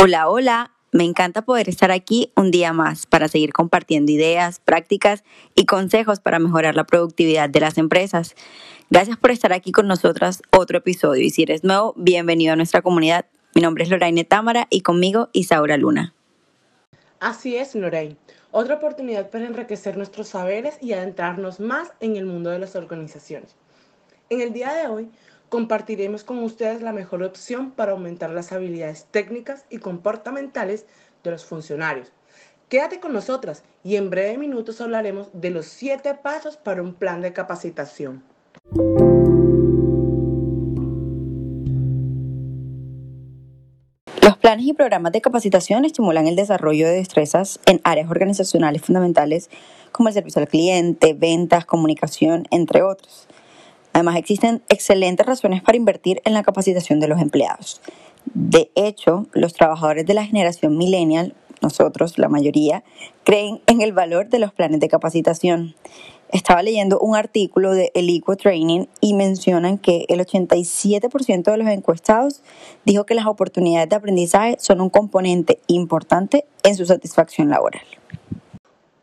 Hola, hola. Me encanta poder estar aquí un día más para seguir compartiendo ideas, prácticas y consejos para mejorar la productividad de las empresas. Gracias por estar aquí con nosotras otro episodio y si eres nuevo, bienvenido a nuestra comunidad. Mi nombre es Lorraine Támara y conmigo Isaura Luna. Así es, Lorraine. Otra oportunidad para enriquecer nuestros saberes y adentrarnos más en el mundo de las organizaciones. En el día de hoy compartiremos con ustedes la mejor opción para aumentar las habilidades técnicas y comportamentales de los funcionarios. Quédate con nosotras y en breve minutos hablaremos de los siete pasos para un plan de capacitación. Los planes y programas de capacitación estimulan el desarrollo de destrezas en áreas organizacionales fundamentales como el servicio al cliente, ventas, comunicación, entre otros. Además, existen excelentes razones para invertir en la capacitación de los empleados. De hecho, los trabajadores de la generación millennial, nosotros, la mayoría, creen en el valor de los planes de capacitación. Estaba leyendo un artículo de Eliquo Training y mencionan que el 87% de los encuestados dijo que las oportunidades de aprendizaje son un componente importante en su satisfacción laboral.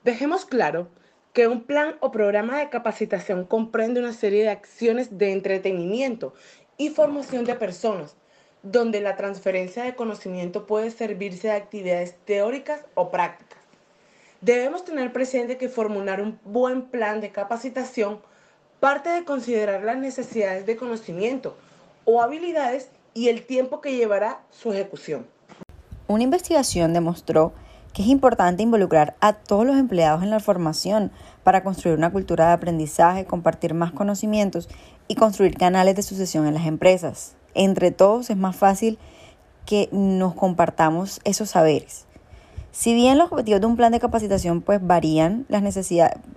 Dejemos claro que un plan o programa de capacitación comprende una serie de acciones de entretenimiento y formación de personas, donde la transferencia de conocimiento puede servirse de actividades teóricas o prácticas. Debemos tener presente que formular un buen plan de capacitación parte de considerar las necesidades de conocimiento o habilidades y el tiempo que llevará su ejecución. Una investigación demostró que es importante involucrar a todos los empleados en la formación para construir una cultura de aprendizaje, compartir más conocimientos y construir canales de sucesión en las empresas. Entre todos es más fácil que nos compartamos esos saberes. Si bien los objetivos de un plan de capacitación pues varían, las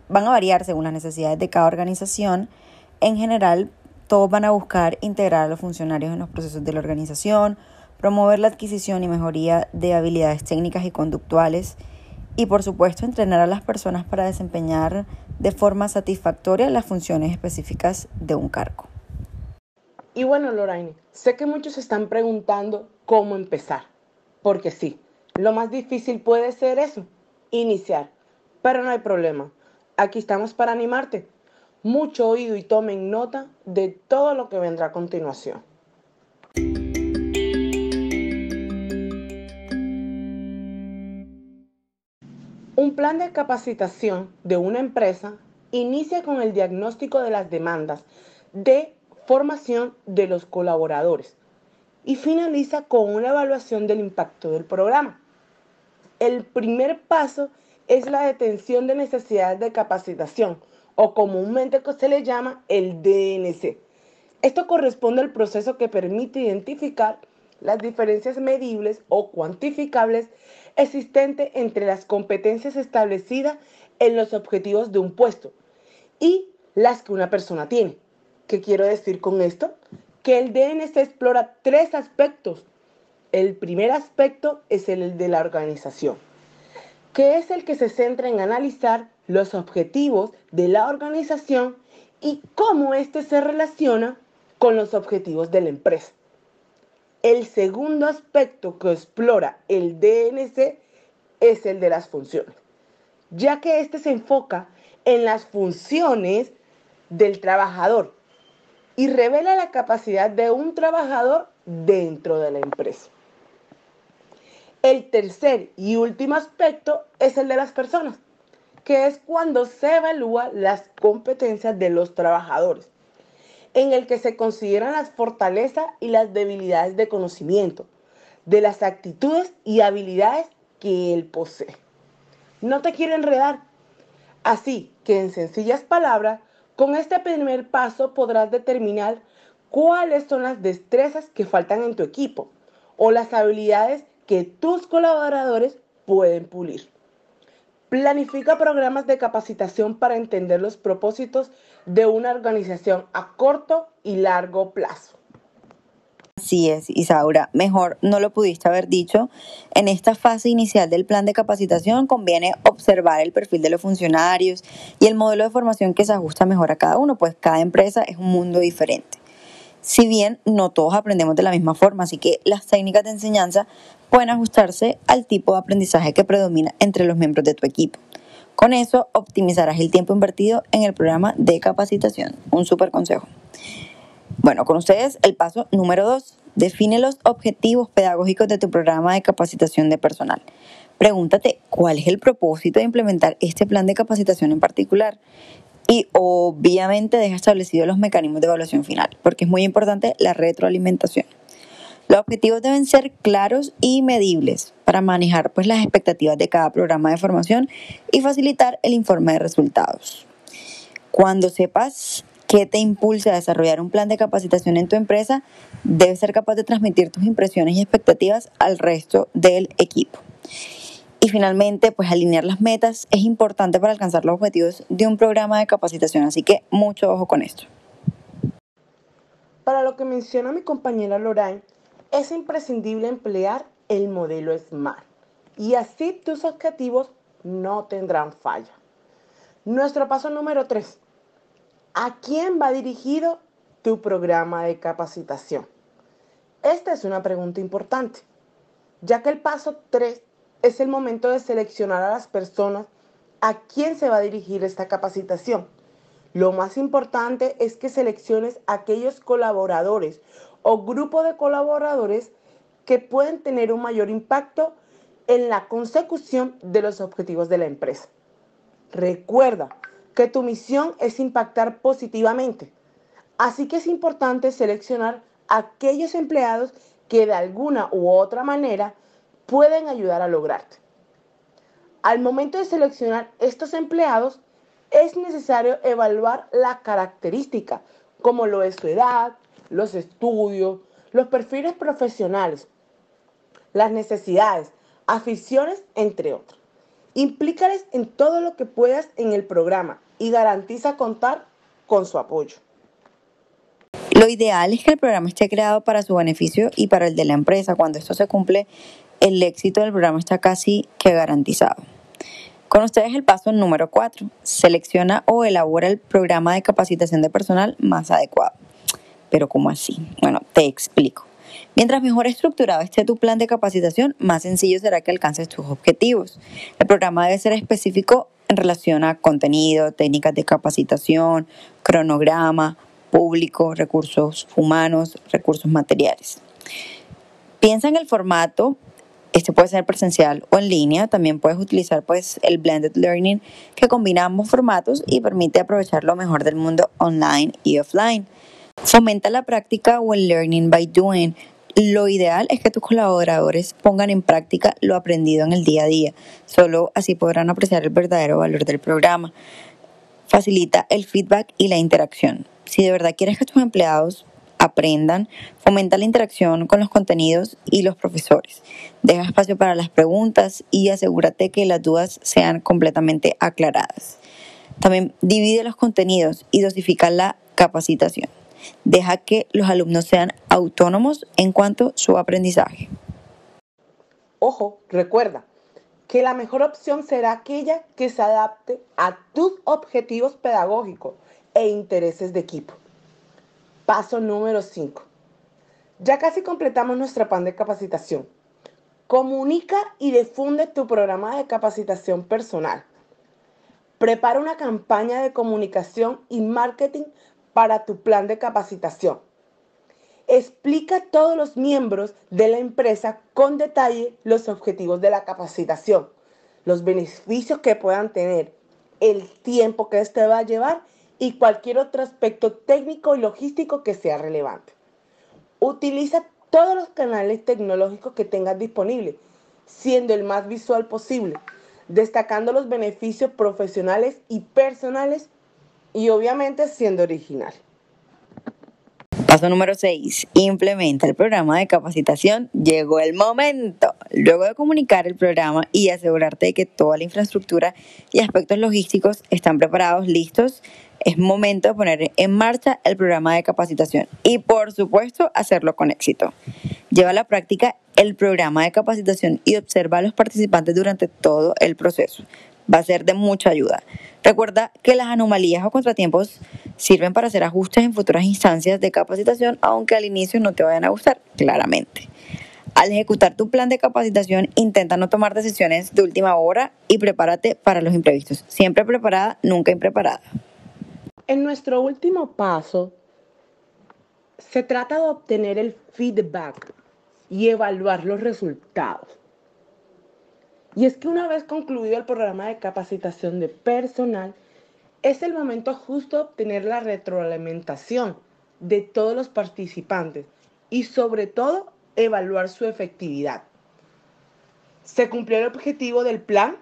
van a variar según las necesidades de cada organización, en general todos van a buscar integrar a los funcionarios en los procesos de la organización, promover la adquisición y mejoría de habilidades técnicas y conductuales y por supuesto entrenar a las personas para desempeñar de forma satisfactoria las funciones específicas de un cargo. Y bueno, Lorraine, sé que muchos están preguntando cómo empezar, porque sí, lo más difícil puede ser eso, iniciar, pero no hay problema, aquí estamos para animarte. Mucho oído y tomen nota de todo lo que vendrá a continuación. Plan de capacitación de una empresa inicia con el diagnóstico de las demandas de formación de los colaboradores y finaliza con una evaluación del impacto del programa. El primer paso es la detención de necesidades de capacitación o comúnmente se le llama el DNC. Esto corresponde al proceso que permite identificar las diferencias medibles o cuantificables existentes entre las competencias establecidas en los objetivos de un puesto y las que una persona tiene. ¿Qué quiero decir con esto? Que el DNC explora tres aspectos. El primer aspecto es el de la organización, que es el que se centra en analizar los objetivos de la organización y cómo éste se relaciona con los objetivos de la empresa. El segundo aspecto que explora el DNC es el de las funciones, ya que éste se enfoca en las funciones del trabajador y revela la capacidad de un trabajador dentro de la empresa. El tercer y último aspecto es el de las personas, que es cuando se evalúa las competencias de los trabajadores en el que se consideran las fortalezas y las debilidades de conocimiento, de las actitudes y habilidades que él posee. No te quiero enredar. Así que en sencillas palabras, con este primer paso podrás determinar cuáles son las destrezas que faltan en tu equipo o las habilidades que tus colaboradores pueden pulir. Planifica programas de capacitación para entender los propósitos de una organización a corto y largo plazo. Así es, Isaura, mejor no lo pudiste haber dicho. En esta fase inicial del plan de capacitación conviene observar el perfil de los funcionarios y el modelo de formación que se ajusta mejor a cada uno, pues cada empresa es un mundo diferente. Si bien no todos aprendemos de la misma forma, así que las técnicas de enseñanza pueden ajustarse al tipo de aprendizaje que predomina entre los miembros de tu equipo. Con eso optimizarás el tiempo invertido en el programa de capacitación. Un súper consejo. Bueno, con ustedes el paso número dos. Define los objetivos pedagógicos de tu programa de capacitación de personal. Pregúntate cuál es el propósito de implementar este plan de capacitación en particular. Y obviamente deja establecidos los mecanismos de evaluación final, porque es muy importante la retroalimentación. Los objetivos deben ser claros y medibles para manejar pues, las expectativas de cada programa de formación y facilitar el informe de resultados. Cuando sepas ¿Qué te impulsa a desarrollar un plan de capacitación en tu empresa? Debes ser capaz de transmitir tus impresiones y expectativas al resto del equipo. Y finalmente, pues alinear las metas es importante para alcanzar los objetivos de un programa de capacitación, así que mucho ojo con esto. Para lo que menciona mi compañera Lorraine, es imprescindible emplear el modelo SMART y así tus objetivos no tendrán falla. Nuestro paso número 3, ¿A quién va dirigido tu programa de capacitación? Esta es una pregunta importante, ya que el paso 3 es el momento de seleccionar a las personas a quién se va a dirigir esta capacitación. Lo más importante es que selecciones aquellos colaboradores o grupo de colaboradores que pueden tener un mayor impacto en la consecución de los objetivos de la empresa. Recuerda, que tu misión es impactar positivamente. Así que es importante seleccionar aquellos empleados que de alguna u otra manera pueden ayudar a lograrte. Al momento de seleccionar estos empleados, es necesario evaluar la característica, como lo es su edad, los estudios, los perfiles profesionales, las necesidades, aficiones, entre otros. Implícales en todo lo que puedas en el programa y garantiza contar con su apoyo. Lo ideal es que el programa esté creado para su beneficio y para el de la empresa. Cuando esto se cumple, el éxito del programa está casi que garantizado. Con ustedes el paso número 4. Selecciona o elabora el programa de capacitación de personal más adecuado. Pero ¿cómo así? Bueno, te explico. Mientras mejor estructurado esté tu plan de capacitación, más sencillo será que alcances tus objetivos. El programa debe ser específico en relación a contenido, técnicas de capacitación, cronograma, público, recursos humanos, recursos materiales. Piensa en el formato, este puede ser presencial o en línea, también puedes utilizar pues el blended learning que combina ambos formatos y permite aprovechar lo mejor del mundo online y offline. Fomenta la práctica o el learning by doing, lo ideal es que tus colaboradores pongan en práctica lo aprendido en el día a día. Solo así podrán apreciar el verdadero valor del programa. Facilita el feedback y la interacción. Si de verdad quieres que tus empleados aprendan, fomenta la interacción con los contenidos y los profesores. Deja espacio para las preguntas y asegúrate que las dudas sean completamente aclaradas. También divide los contenidos y dosifica la capacitación. Deja que los alumnos sean autónomos en cuanto a su aprendizaje. Ojo, recuerda que la mejor opción será aquella que se adapte a tus objetivos pedagógicos e intereses de equipo. Paso número 5. Ya casi completamos nuestra plan de capacitación. Comunica y difunde tu programa de capacitación personal. Prepara una campaña de comunicación y marketing para tu plan de capacitación. Explica a todos los miembros de la empresa con detalle los objetivos de la capacitación, los beneficios que puedan tener, el tiempo que este va a llevar y cualquier otro aspecto técnico y logístico que sea relevante. Utiliza todos los canales tecnológicos que tengas disponibles, siendo el más visual posible, destacando los beneficios profesionales y personales y obviamente siendo original. Paso número 6. Implementa el programa de capacitación. Llegó el momento. Luego de comunicar el programa y asegurarte de que toda la infraestructura y aspectos logísticos están preparados, listos, es momento de poner en marcha el programa de capacitación y por supuesto hacerlo con éxito. Lleva a la práctica el programa de capacitación y observa a los participantes durante todo el proceso. Va a ser de mucha ayuda. Recuerda que las anomalías o contratiempos sirven para hacer ajustes en futuras instancias de capacitación, aunque al inicio no te vayan a gustar, claramente. Al ejecutar tu plan de capacitación, intenta no tomar decisiones de última hora y prepárate para los imprevistos. Siempre preparada, nunca impreparada. En nuestro último paso, se trata de obtener el feedback y evaluar los resultados. Y es que una vez concluido el programa de capacitación de personal, es el momento justo obtener la retroalimentación de todos los participantes y sobre todo evaluar su efectividad. Se cumplió el objetivo del plan.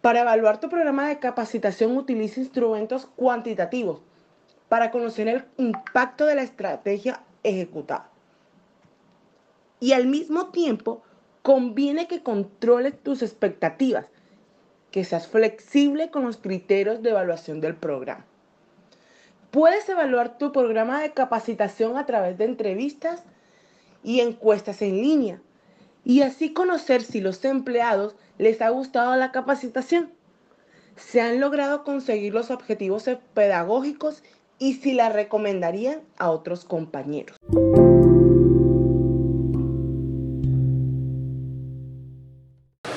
Para evaluar tu programa de capacitación utiliza instrumentos cuantitativos para conocer el impacto de la estrategia ejecutada. Y al mismo tiempo, conviene que controles tus expectativas, que seas flexible con los criterios de evaluación del programa. Puedes evaluar tu programa de capacitación a través de entrevistas y encuestas en línea y así conocer si los empleados les ha gustado la capacitación, se han logrado conseguir los objetivos pedagógicos y si la recomendarían a otros compañeros.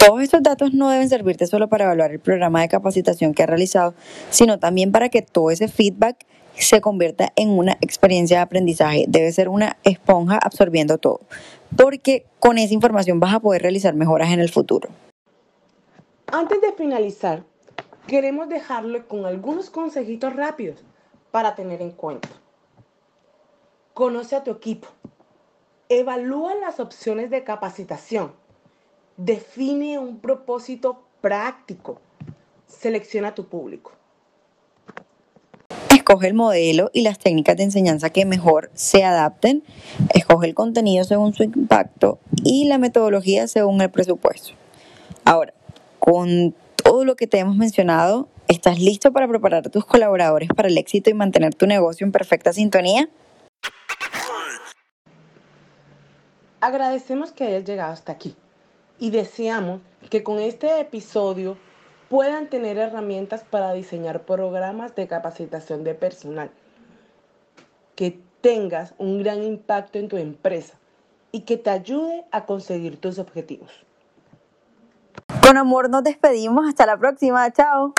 Todos estos datos no deben servirte solo para evaluar el programa de capacitación que has realizado, sino también para que todo ese feedback se convierta en una experiencia de aprendizaje. Debe ser una esponja absorbiendo todo, porque con esa información vas a poder realizar mejoras en el futuro. Antes de finalizar, queremos dejarle con algunos consejitos rápidos para tener en cuenta. Conoce a tu equipo. Evalúa las opciones de capacitación. Define un propósito práctico. Selecciona tu público. Escoge el modelo y las técnicas de enseñanza que mejor se adapten. Escoge el contenido según su impacto y la metodología según el presupuesto. Ahora, con todo lo que te hemos mencionado, ¿estás listo para preparar a tus colaboradores para el éxito y mantener tu negocio en perfecta sintonía? Agradecemos que hayas llegado hasta aquí y deseamos que con este episodio puedan tener herramientas para diseñar programas de capacitación de personal, que tengas un gran impacto en tu empresa y que te ayude a conseguir tus objetivos. Con amor nos despedimos. Hasta la próxima. Chao.